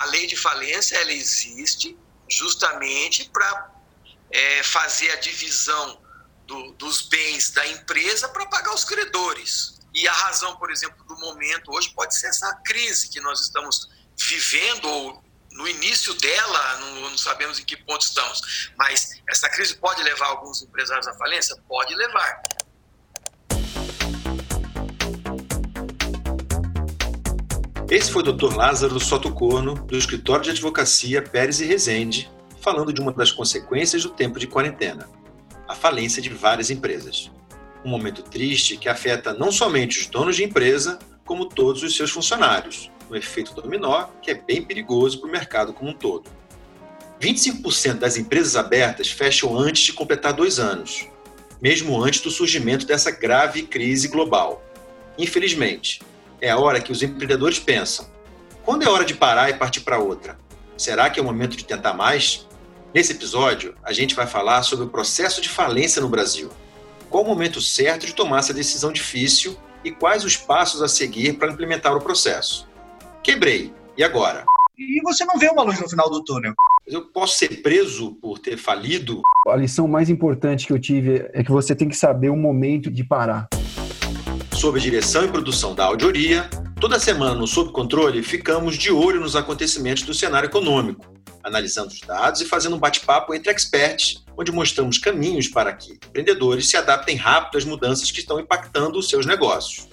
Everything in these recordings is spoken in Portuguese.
A lei de falência ela existe justamente para é, fazer a divisão do, dos bens da empresa para pagar os credores. E a razão, por exemplo, do momento hoje pode ser essa crise que nós estamos vivendo, ou no início dela, não, não, sabemos em que ponto estamos, mas essa crise pode levar alguns empresários à falência? Pode levar. Esse foi o Dr. Lázaro Soto Corno, do escritório de advocacia Pérez e Rezende, falando de uma das consequências do tempo de quarentena, a falência de várias empresas. Um momento triste que afeta não somente os donos de empresa, como todos os seus funcionários, um efeito dominó que é bem perigoso para o mercado como um todo. 25% das empresas abertas fecham antes de completar dois anos, mesmo antes do surgimento dessa grave crise global. Infelizmente, é a hora que os empreendedores pensam: quando é hora de parar e partir para outra? Será que é o momento de tentar mais? Nesse episódio, a gente vai falar sobre o processo de falência no Brasil. Qual o momento certo de tomar essa decisão difícil e quais os passos a seguir para implementar o processo. Quebrei. E agora? E você não vê uma luz no final do túnel. Eu posso ser preso por ter falido? A lição mais importante que eu tive é que você tem que saber o momento de parar. Sob direção e produção da Audioria, toda semana no Sob Controle ficamos de olho nos acontecimentos do cenário econômico, analisando os dados e fazendo um bate-papo entre experts, onde mostramos caminhos para que empreendedores se adaptem rápido às mudanças que estão impactando os seus negócios.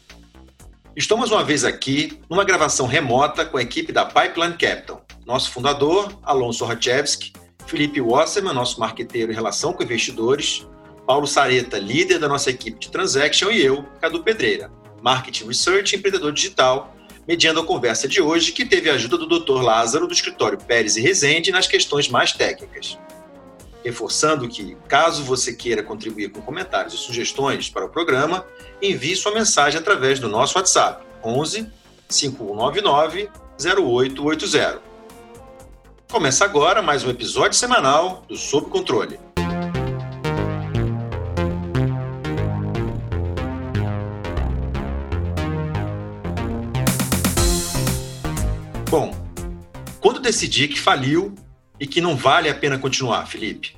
Estou mais uma vez aqui numa gravação remota com a equipe da Pipeline Capital. Nosso fundador, Alonso Rochevski, Felipe Wasserman, nosso marqueteiro em relação com investidores, Paulo Sareta, líder da nossa equipe de Transaction, e eu, Cadu Pedreira, Marketing Research e empreendedor digital, mediando a conversa de hoje, que teve a ajuda do Dr. Lázaro, do escritório Pérez e Rezende, nas questões mais técnicas. Reforçando que, caso você queira contribuir com comentários e sugestões para o programa, envie sua mensagem através do nosso WhatsApp 11 5199 0880. Começa agora mais um episódio semanal do Sob Controle. Bom, quando decidi que faliu e que não vale a pena continuar, Felipe?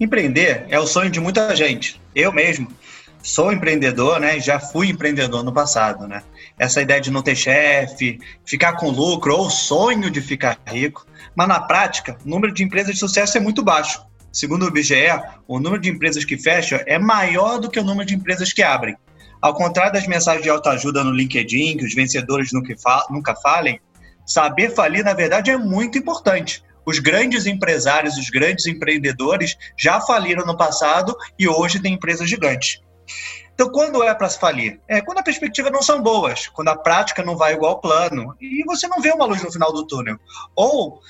Empreender é o sonho de muita gente. Eu mesmo sou empreendedor, né? Já fui empreendedor no passado, né? Essa ideia de não ter chefe, ficar com lucro ou sonho de ficar rico, mas na prática, o número de empresas de sucesso é muito baixo. Segundo o IBGE, o número de empresas que fecham é maior do que o número de empresas que abrem. Ao contrário das mensagens de autoajuda no LinkedIn, que os vencedores nunca, falem, saber falir, na verdade, é muito importante. Os grandes empresários, os grandes empreendedores já faliram no passado e hoje têm empresas gigantes. Então, quando é para se falir? É quando a perspectiva não são boas, quando a prática não vai igual ao plano e você não vê uma luz no final do túnel. Ou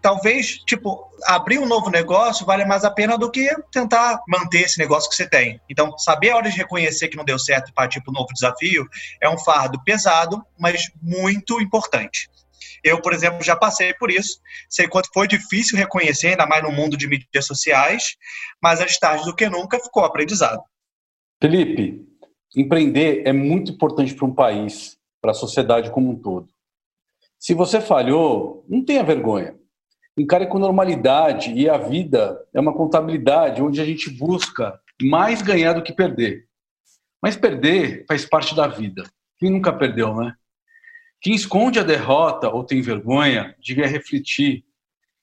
talvez, tipo, abrir um novo negócio vale mais a pena do que tentar manter esse negócio que você tem. Então, saber a hora de reconhecer que não deu certo e partir para um novo desafio é um fardo pesado, mas muito importante. Eu, por exemplo, já passei por isso. Sei quanto foi difícil reconhecer, ainda mais no mundo de mídias sociais, mas as tarde do que nunca ficou aprendizado. Felipe, empreender é muito importante para um país, para a sociedade como um todo. Se você falhou, não tenha vergonha. Encare com normalidade e a vida é uma contabilidade onde a gente busca mais ganhar do que perder. Mas perder faz parte da vida. Quem nunca perdeu, né? Quem esconde a derrota ou tem vergonha devia refletir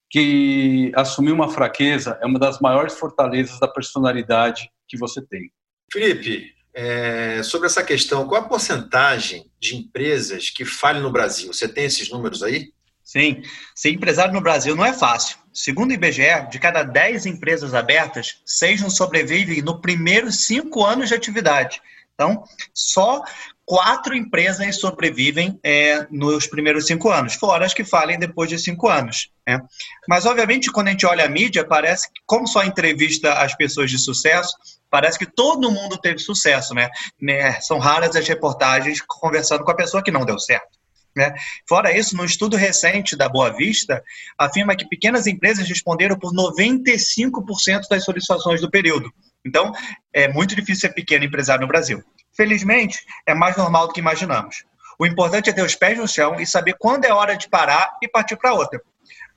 que assumir uma fraqueza é uma das maiores fortalezas da personalidade que você tem. Felipe, é, sobre essa questão, qual a porcentagem de empresas que falham no Brasil? Você tem esses números aí? Sim, ser empresário no Brasil não é fácil. Segundo o IBGE, de cada 10 empresas abertas, 6 não sobrevivem no primeiros 5 anos de atividade. Então, só quatro empresas sobrevivem é, nos primeiros cinco anos, fora as que falem depois de cinco anos. Né? Mas, obviamente, quando a gente olha a mídia, parece que, como só entrevista as pessoas de sucesso, parece que todo mundo teve sucesso, né? né? São raras as reportagens conversando com a pessoa que não deu certo. Né? Fora isso, num estudo recente da Boa Vista, afirma que pequenas empresas responderam por 95% das solicitações do período. Então, é muito difícil ser pequeno empresário no Brasil. Felizmente, é mais normal do que imaginamos. O importante é ter os pés no chão e saber quando é hora de parar e partir para outra.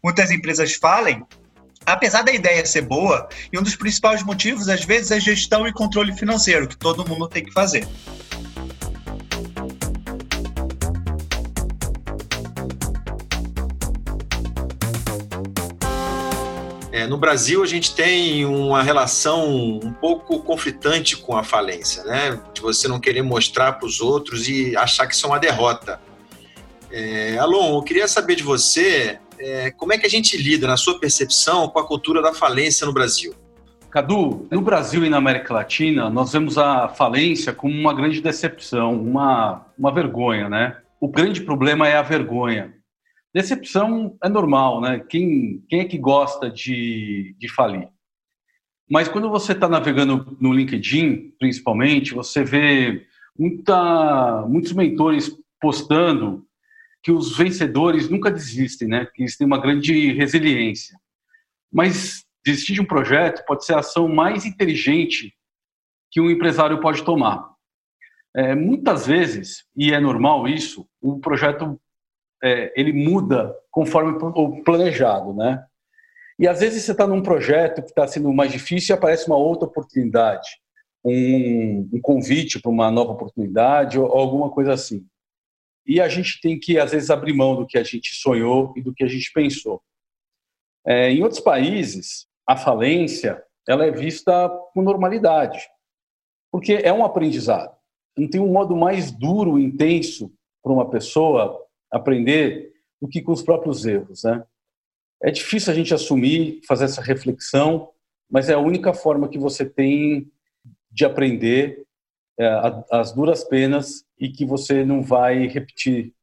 Muitas empresas falem, apesar da ideia ser boa, e um dos principais motivos, às vezes, é gestão e controle financeiro, que todo mundo tem que fazer. No Brasil, a gente tem uma relação um pouco conflitante com a falência, né? De você não querer mostrar para os outros e achar que isso é uma derrota. É, Alon, eu queria saber de você é, como é que a gente lida, na sua percepção, com a cultura da falência no Brasil. Cadu, no Brasil e na América Latina, nós vemos a falência como uma grande decepção, uma, uma vergonha, né? O grande problema é a vergonha. Decepção é normal, né? Quem, quem é que gosta de, de falir? Mas quando você está navegando no LinkedIn, principalmente, você vê muita, muitos mentores postando que os vencedores nunca desistem, né? Que eles têm uma grande resiliência. Mas desistir de um projeto pode ser a ação mais inteligente que um empresário pode tomar. É, muitas vezes, e é normal isso, o projeto é, ele muda conforme o planejado, né? E às vezes você está num projeto que está sendo mais difícil e aparece uma outra oportunidade, um, um convite para uma nova oportunidade ou, ou alguma coisa assim. E a gente tem que às vezes abrir mão do que a gente sonhou e do que a gente pensou. É, em outros países, a falência ela é vista com normalidade, porque é um aprendizado. Não tem um modo mais duro, intenso para uma pessoa aprender do que com os próprios erros, né? É difícil a gente assumir, fazer essa reflexão, mas é a única forma que você tem de aprender é, as duras penas e que você não vai repetir.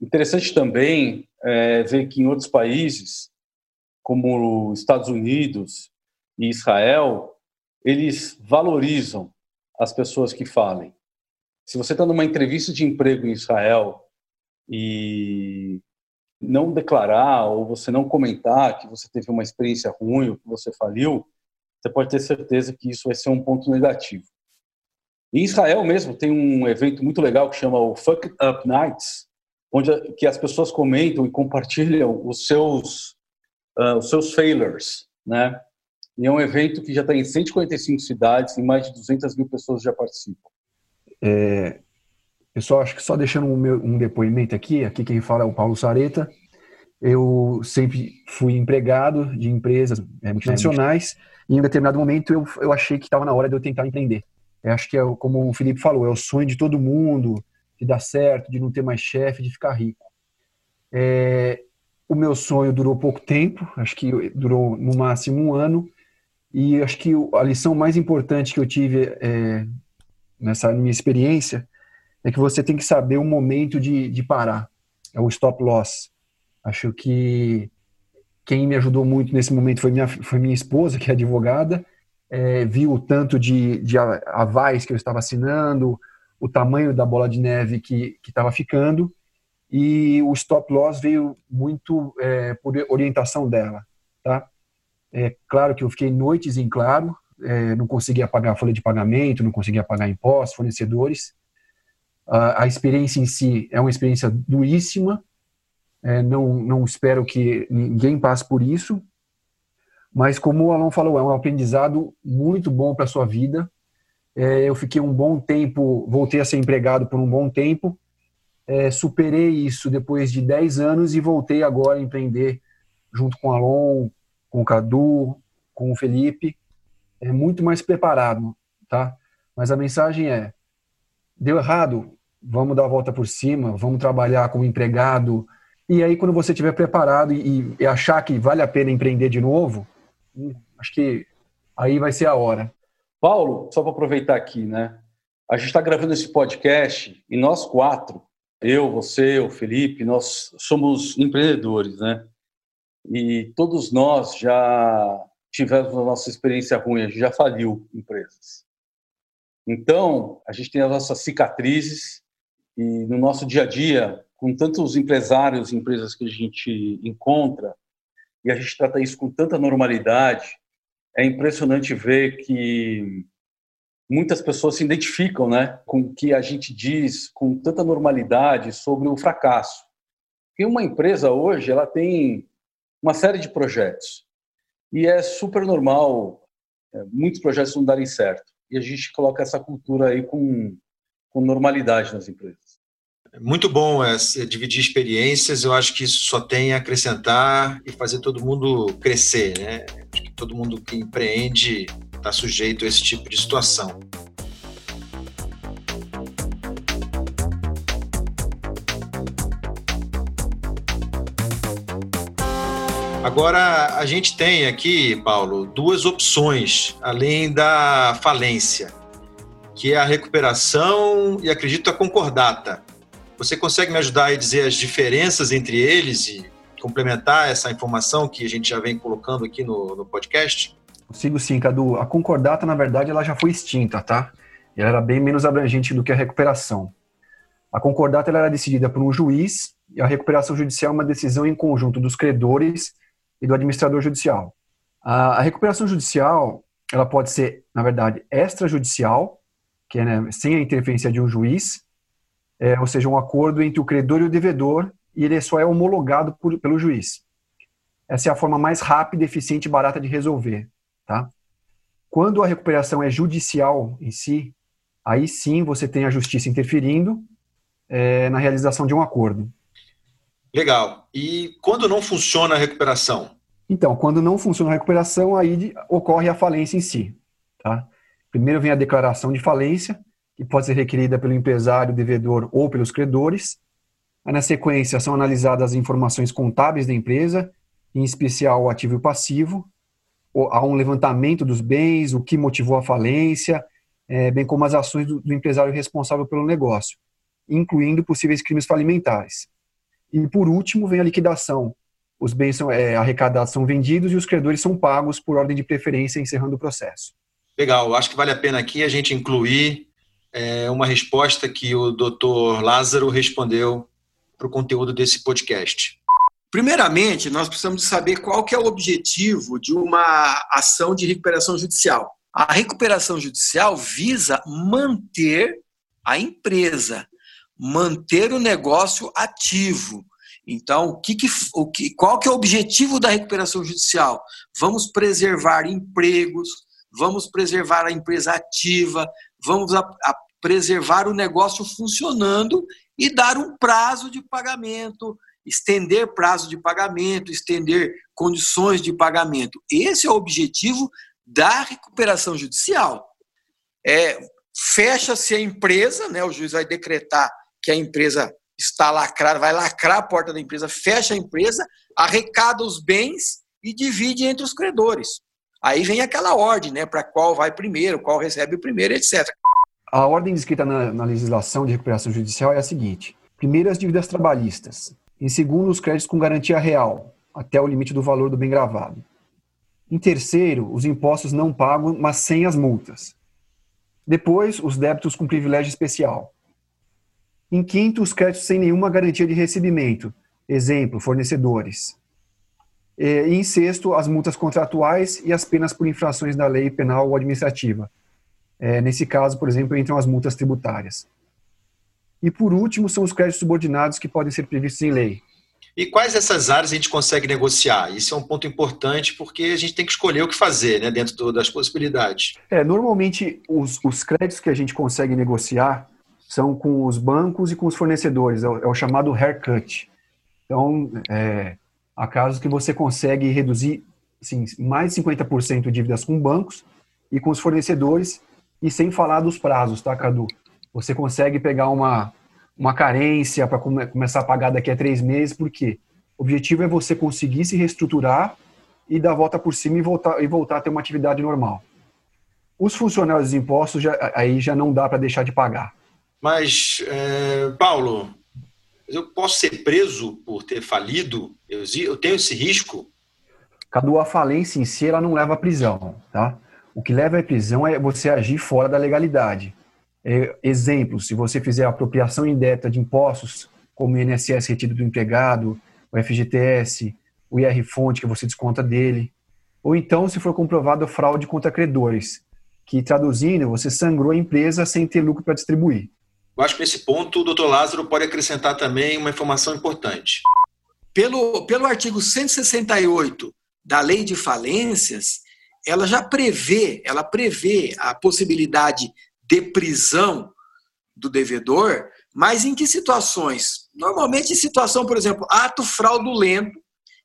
Interessante também é, ver que em outros países, como os Estados Unidos e Israel, eles valorizam as pessoas que falem. Se você está numa entrevista de emprego em Israel e não declarar ou você não comentar que você teve uma experiência ruim ou que você faliu, você pode ter certeza que isso vai ser um ponto negativo. Em Israel mesmo tem um evento muito legal que chama o Fuck Up Nights, onde que as pessoas comentam e compartilham os seus uh, os seus failures, né? E é um evento que já está em 145 cidades e mais de 200 mil pessoas já participam. É, Pessoal, acho que só deixando um, meu, um depoimento aqui, aqui quem fala é o Paulo Sareta. Eu sempre fui empregado de empresas é, multinacionais e em determinado momento eu, eu achei que estava na hora de eu tentar empreender. Eu acho que é como o Felipe falou, é o sonho de todo mundo, de dar certo, de não ter mais chefe, de ficar rico. É, o meu sonho durou pouco tempo, acho que durou no máximo um ano, e acho que a lição mais importante que eu tive é, nessa minha experiência é que você tem que saber o momento de, de parar. É o stop loss. Acho que quem me ajudou muito nesse momento foi minha, foi minha esposa, que é advogada, é, viu o tanto de, de avais que eu estava assinando, o tamanho da bola de neve que estava ficando, e o stop loss veio muito é, por orientação dela. Tá? É claro que eu fiquei noites em claro, é, não conseguia pagar a folha de pagamento, não conseguia pagar impostos, fornecedores, a, experiência em si é uma experiência duríssima, é, não, não espero que ninguém passe por isso, mas como o Alon falou, é um aprendizado muito bom para a sua vida. É, eu fiquei um bom tempo, voltei a ser empregado por um bom tempo, é, superei isso depois de 10 anos e voltei agora a empreender junto com o Alon, com o Cadu, com o Felipe, é muito mais preparado, tá? Mas a mensagem é: deu errado, vamos dar a volta por cima, vamos trabalhar como empregado. E aí, quando você estiver preparado e, e, achar que vale a pena empreender de novo, hum, acho que aí vai ser a hora. Paulo, só para aproveitar aqui, né? A gente está gravando esse podcast e nós quatro, eu, você, o Felipe, nós somos empreendedores, né? E todos nós já tivemos a nossa experiência ruim, a gente já faliu empresas. Então, a gente tem as nossas cicatrizes e no nosso dia a dia, com tantos empresários e empresas que a gente encontra, e a gente trata isso com tanta normalidade, é impressionante ver que muitas pessoas se identificam né, com o que a gente diz com tanta normalidade sobre o fracasso. Porque uma empresa hoje ela tem uma série de projetos e é super normal é, muitos projetos não darem certo. E a gente coloca essa cultura aí com, com normalidade nas empresas. Muito bom é, dividir experiências. Eu acho que isso só tem a acrescentar e fazer todo mundo crescer, né? Acho que todo mundo que empreende está sujeito a esse tipo de situação. Agora, a gente tem aqui, Paulo, duas opções, além da falência, que é a recuperação e, acredito, a concordata. Você consegue me ajudar a dizer as diferenças entre eles e complementar essa informação que a gente já vem colocando aqui no, no podcast? Consigo sim, Cadu. A concordata, na verdade, ela já foi extinta, tá? Ela era bem menos abrangente do que a recuperação. A concordata ela era decidida por um juiz e a recuperação judicial é uma decisão em conjunto dos credores e do administrador judicial. A, a recuperação judicial ela pode ser, na verdade, extrajudicial, que é né, sem a interferência de um juiz, é, ou seja, um acordo entre o credor e o devedor, e ele só é homologado por, pelo juiz. Essa é a forma mais rápida, eficiente e barata de resolver. Tá? Quando a recuperação é judicial em si, aí sim você tem a justiça interferindo é, na realização de um acordo. Legal. E quando não funciona a recuperação? Então, quando não funciona a recuperação, aí ocorre a falência em si. Tá? Primeiro vem a declaração de falência, que pode ser requerida pelo empresário, devedor ou pelos credores. Na sequência, são analisadas as informações contábeis da empresa, em especial o ativo e o passivo. Há um levantamento dos bens, o que motivou a falência, é, bem como as ações do, do empresário responsável pelo negócio, incluindo possíveis crimes falimentares. E, por último, vem a liquidação. Os bens são é, arrecadados são vendidos e os credores são pagos por ordem de preferência, encerrando o processo. Legal. Acho que vale a pena aqui a gente incluir é, uma resposta que o doutor Lázaro respondeu para o conteúdo desse podcast. Primeiramente, nós precisamos saber qual que é o objetivo de uma ação de recuperação judicial. A recuperação judicial visa manter a empresa, manter o negócio ativo. Então, o que, que, o que, qual que é o objetivo da recuperação judicial? Vamos preservar empregos, vamos preservar a empresa ativa, vamos a, a preservar o negócio funcionando e dar um prazo de pagamento, estender prazo de pagamento, estender condições de pagamento. Esse é o objetivo da recuperação judicial. É, fecha-se a empresa, né, o juiz vai decretar que a empresa está lacrada, vai lacrar a porta da empresa, fecha a empresa, arrecada os bens e divide entre os credores. Aí vem aquela ordem, né, para qual vai primeiro, qual recebe primeiro, etc. A ordem descrita na, na legislação de recuperação judicial é a seguinte: primeiro, as dívidas trabalhistas. Em segundo, os créditos com garantia real, até o limite do valor do bem gravado. Em terceiro, os impostos não pagos, mas sem as multas. Depois, os débitos com privilégio especial. Em quinto, os créditos sem nenhuma garantia de recebimento, exemplo, fornecedores. E, em sexto, as multas contratuais e as penas por infrações da lei penal ou administrativa. É, nesse caso, por exemplo, entram as multas tributárias. E por último, são os créditos subordinados que podem ser previstos em lei. E quais dessas áreas a gente consegue negociar? Isso é um ponto importante porque a gente tem que escolher o que fazer né, dentro do, das possibilidades. É, normalmente, os, os créditos que a gente consegue negociar são com os bancos e com os fornecedores, é o, é o chamado haircut. Então, é, há casos que você consegue reduzir assim, mais de 50% dívidas com bancos e com os fornecedores, e sem falar dos prazos, tá, Cadu? Você consegue pegar uma, uma carência para come, começar a pagar daqui a três meses, porque o objetivo é você conseguir se reestruturar e dar a volta por cima e voltar, e voltar a ter uma atividade normal. Os funcionários dos impostos, já, aí já não dá para deixar de pagar. Mas, é, Paulo, eu posso ser preso por ter falido? Eu, eu tenho esse risco? Cadu, a falência em si, ela não leva à prisão, tá? O que leva à prisão é você agir fora da legalidade. É, exemplo, se você fizer apropriação indébita de impostos, como o INSS retido do empregado, o FGTS, o IR-fonte que você desconta dele, ou então se for comprovado fraude contra credores, que traduzindo, você sangrou a empresa sem ter lucro para distribuir. Eu acho que nesse ponto o doutor Lázaro pode acrescentar também uma informação importante. Pelo, pelo artigo 168 da Lei de Falências, ela já prevê, ela prevê a possibilidade de prisão do devedor, mas em que situações? Normalmente em situação, por exemplo, ato fraudulento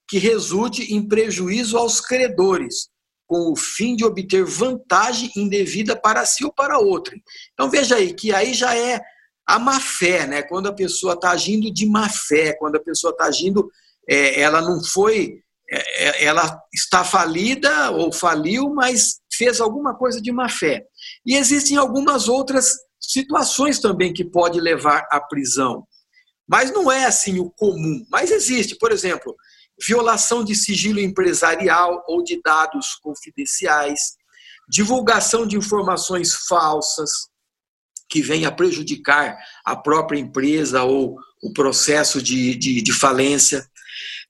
que resulte em prejuízo aos credores, com o fim de obter vantagem indevida para si ou para outro. Então veja aí que aí já é a má fé, né? Quando a pessoa está agindo de má fé, quando a pessoa está agindo, é, ela não foi, é, é, ela está falida ou faliu, mas fez alguma coisa de má fé. E existem algumas outras situações também que pode levar à prisão. Mas não é assim o comum. Mas existe, por exemplo, violação de sigilo empresarial ou de dados confidenciais, divulgação de informações falsas que venha prejudicar a própria empresa ou o processo de, de, de falência,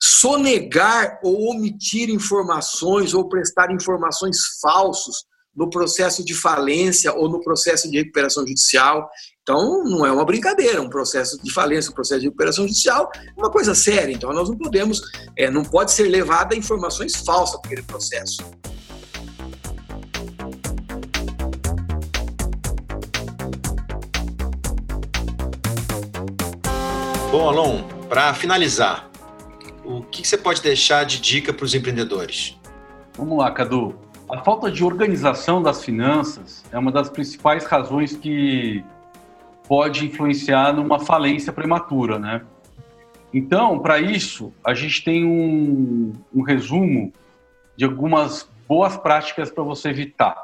sonegar ou omitir informações ou prestar informações falsos no processo de falência ou no processo de recuperação judicial. Então, não é uma brincadeira, um processo de falência, um processo de recuperação judicial é uma coisa séria. Então, nós não podemos, é, não pode ser levada informações falsas para aquele processo. Bom, Alon, para finalizar, o que você pode deixar de dica para os empreendedores? Vamos lá, Cadu. A falta de organização das finanças é uma das principais razões que pode influenciar numa falência prematura, né? Então, para isso, a gente tem um, um, resumo de algumas boas práticas para você evitar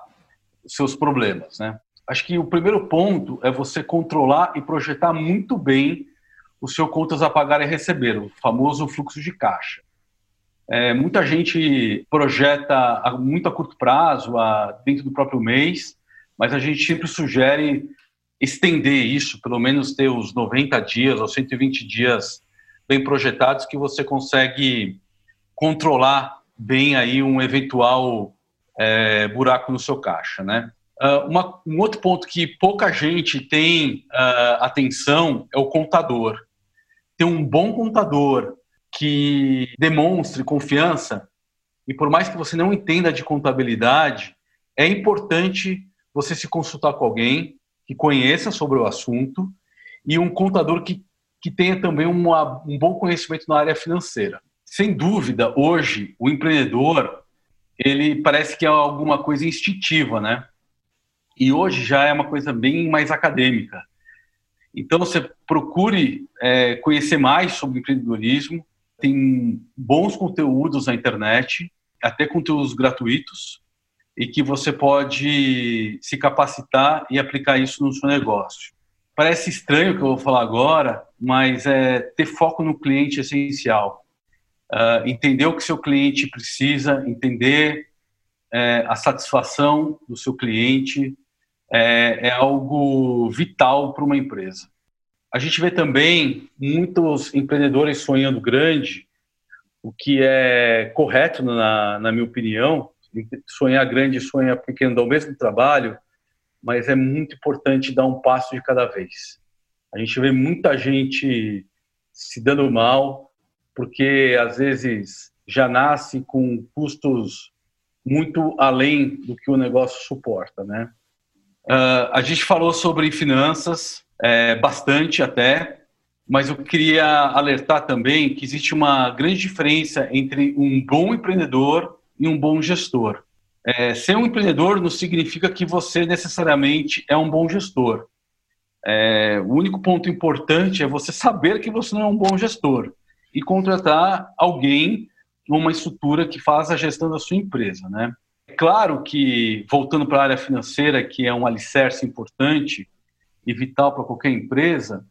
os seus problemas, né? Acho que o primeiro ponto é você controlar e projetar muito bem o seu contas a pagar e receber, o famoso fluxo de caixa. É, muita gente projeta muito a curto prazo, a, dentro do próprio mês, mas a gente sempre sugere estender isso, pelo menos ter os 90 dias ou 120 dias bem projetados, que você consegue controlar bem aí um eventual é, buraco no seu caixa, né? Uh, uma, um outro ponto que pouca gente tem uh, atenção é o contador. Ter um bom contador que demonstre confiança, e por mais que você não entenda de contabilidade, é importante você se consultar com alguém que conheça sobre o assunto e um contador que, que tenha também uma, um bom conhecimento na área financeira. Sem dúvida, hoje, o empreendedor, ele parece que é alguma coisa instintiva, né? E hoje já é uma coisa bem mais acadêmica. Então, você procure é, conhecer mais sobre empreendedorismo, tem bons conteúdos na internet, até conteúdos gratuitos, e que você pode se capacitar e aplicar isso no seu negócio. Parece estranho o que eu vou falar agora, mas é ter foco no cliente essencial. Uh, entender o que seu cliente precisa, entender é, a satisfação do seu cliente é, é algo vital para uma empresa. A gente vê também muitos empreendedores sonhando grande, o que é correto, na, na minha opinião. Sonhar grande e sonhar pequeno dá o mesmo trabalho, mas é muito importante dar um passo de cada vez. A gente vê muita gente se dando mal, porque às vezes já nasce com custos muito além do que o negócio suporta, né? Uh, a gente falou sobre finanças, é, bastante até, mas eu queria alertar também que existe uma grande diferença entre um bom empreendedor e um bom gestor. É, ser um empreendedor não significa que você necessariamente é um bom gestor. É, o único ponto importante é você saber que você não é um bom gestor e contratar alguém numa estrutura que faz a gestão da sua empresa, né? Claro que, voltando para a área financeira, que é um alicerce importante, e vital para qualquer empresa,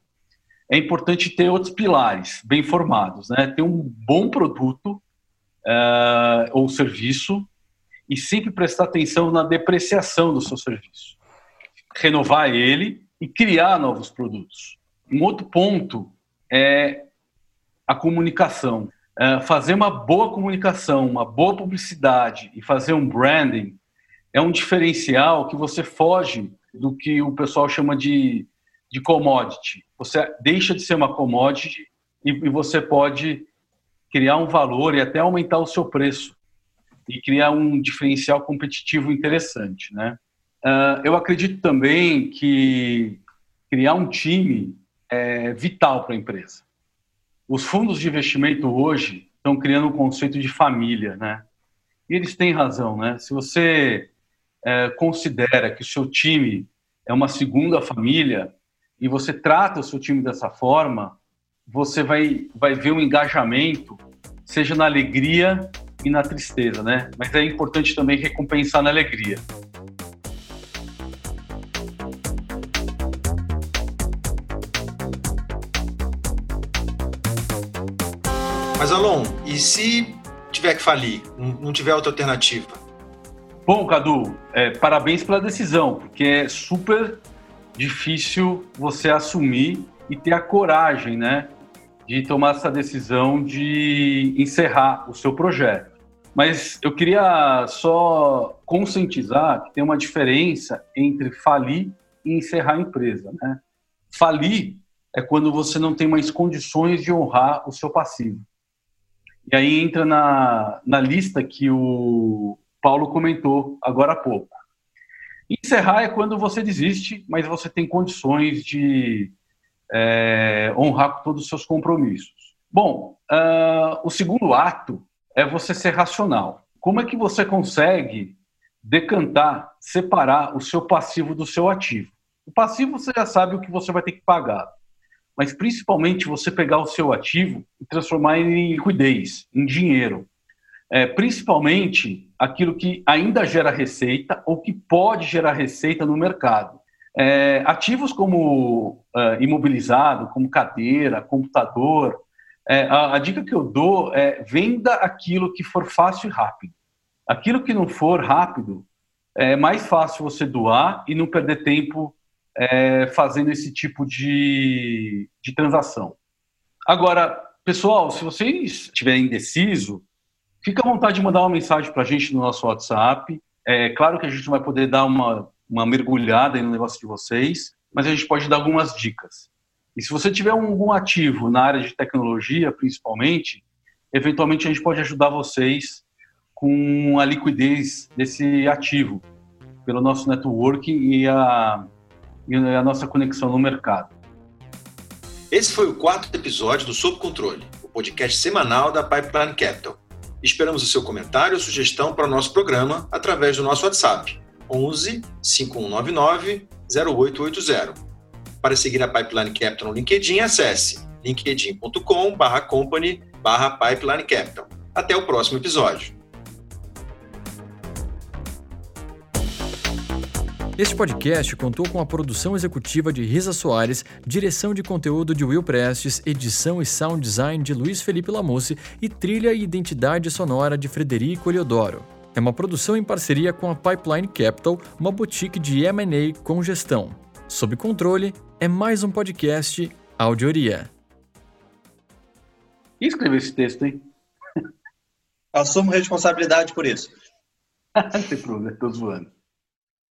é importante ter outros pilares bem formados, né? Ter um bom produto uh, ou serviço e sempre prestar atenção na depreciação do seu serviço, renovar ele e criar novos produtos. Um outro ponto é a comunicação. Uh, fazer uma boa comunicação, uma boa publicidade e fazer um branding é um diferencial que você foge do que o pessoal chama de, de commodity. Você deixa de ser uma commodity e, e você pode criar um valor e até aumentar o seu preço e criar um diferencial competitivo interessante, né? Uh, eu acredito também que criar um time é vital para a empresa. Os fundos de investimento hoje estão criando um conceito de família, né? E eles têm razão, né? Se você é, considera que o seu time é uma segunda família e você trata o seu time dessa forma, você vai, vai ver um engajamento, seja na alegria e na tristeza, né? Mas é importante também recompensar na alegria. Mas Alon, e se tiver que falir, não tiver outra alternativa? Bom, Cadu, é, parabéns pela decisão, porque é super difícil você assumir e ter a coragem, né, de tomar essa decisão de encerrar o seu projeto. Mas eu queria só conscientizar que tem uma diferença entre falir e encerrar a empresa, né? Falir é quando você não tem mais condições de honrar o seu passivo. E aí entra na, na lista que o Paulo comentou agora há pouco. Encerrar é quando você desiste, mas você tem condições de é, honrar todos os seus compromissos. Bom, uh, o segundo ato é você ser racional. Como é que você consegue decantar, separar o seu passivo do seu ativo? O passivo você já sabe o que você vai ter que pagar mas principalmente você pegar o seu ativo e transformar em liquidez, em dinheiro. É, principalmente aquilo que ainda gera receita ou que pode gerar receita no mercado. É, ativos como é, imobilizado, como cadeira, computador, é, a, a, dica que eu dou é venda aquilo que for fácil e rápido. Aquilo que não for rápido, é mais fácil você doar e não perder tempo é, fazendo esse tipo de, de transação. Agora, pessoal, se vocês estiverem indeciso, fica à vontade de mandar uma mensagem para a gente no nosso WhatsApp. É claro que a gente vai poder dar uma, uma mergulhada no negócio de vocês, mas a gente pode dar algumas dicas. E se você tiver algum ativo na área de tecnologia, principalmente, eventualmente a gente pode ajudar vocês com a liquidez desse ativo, pelo nosso network e a e a nossa conexão no mercado. Esse foi o quarto episódio do Sob Controle, o podcast semanal da Pipeline Capital. Esperamos o seu comentário ou sugestão para o nosso programa através do nosso WhatsApp 11 5199 0880. Para seguir a Pipeline Capital no LinkedIn, acesse linkedin.com/company/pipeline capital. Até o próximo episódio. Este podcast contou com a produção executiva de Risa Soares, direção de conteúdo de Will Prestes, edição e sound design de Luiz Felipe Lamusse e trilha e identidade sonora de Frederico Eliodoro. É uma produção em parceria com a Pipeline Capital, uma boutique de M&A com gestão. Sob controle, é mais um podcast Audioria. Quem escreveu esse texto, hein? Assumo responsabilidade por isso. Não tem problema, tô zoando.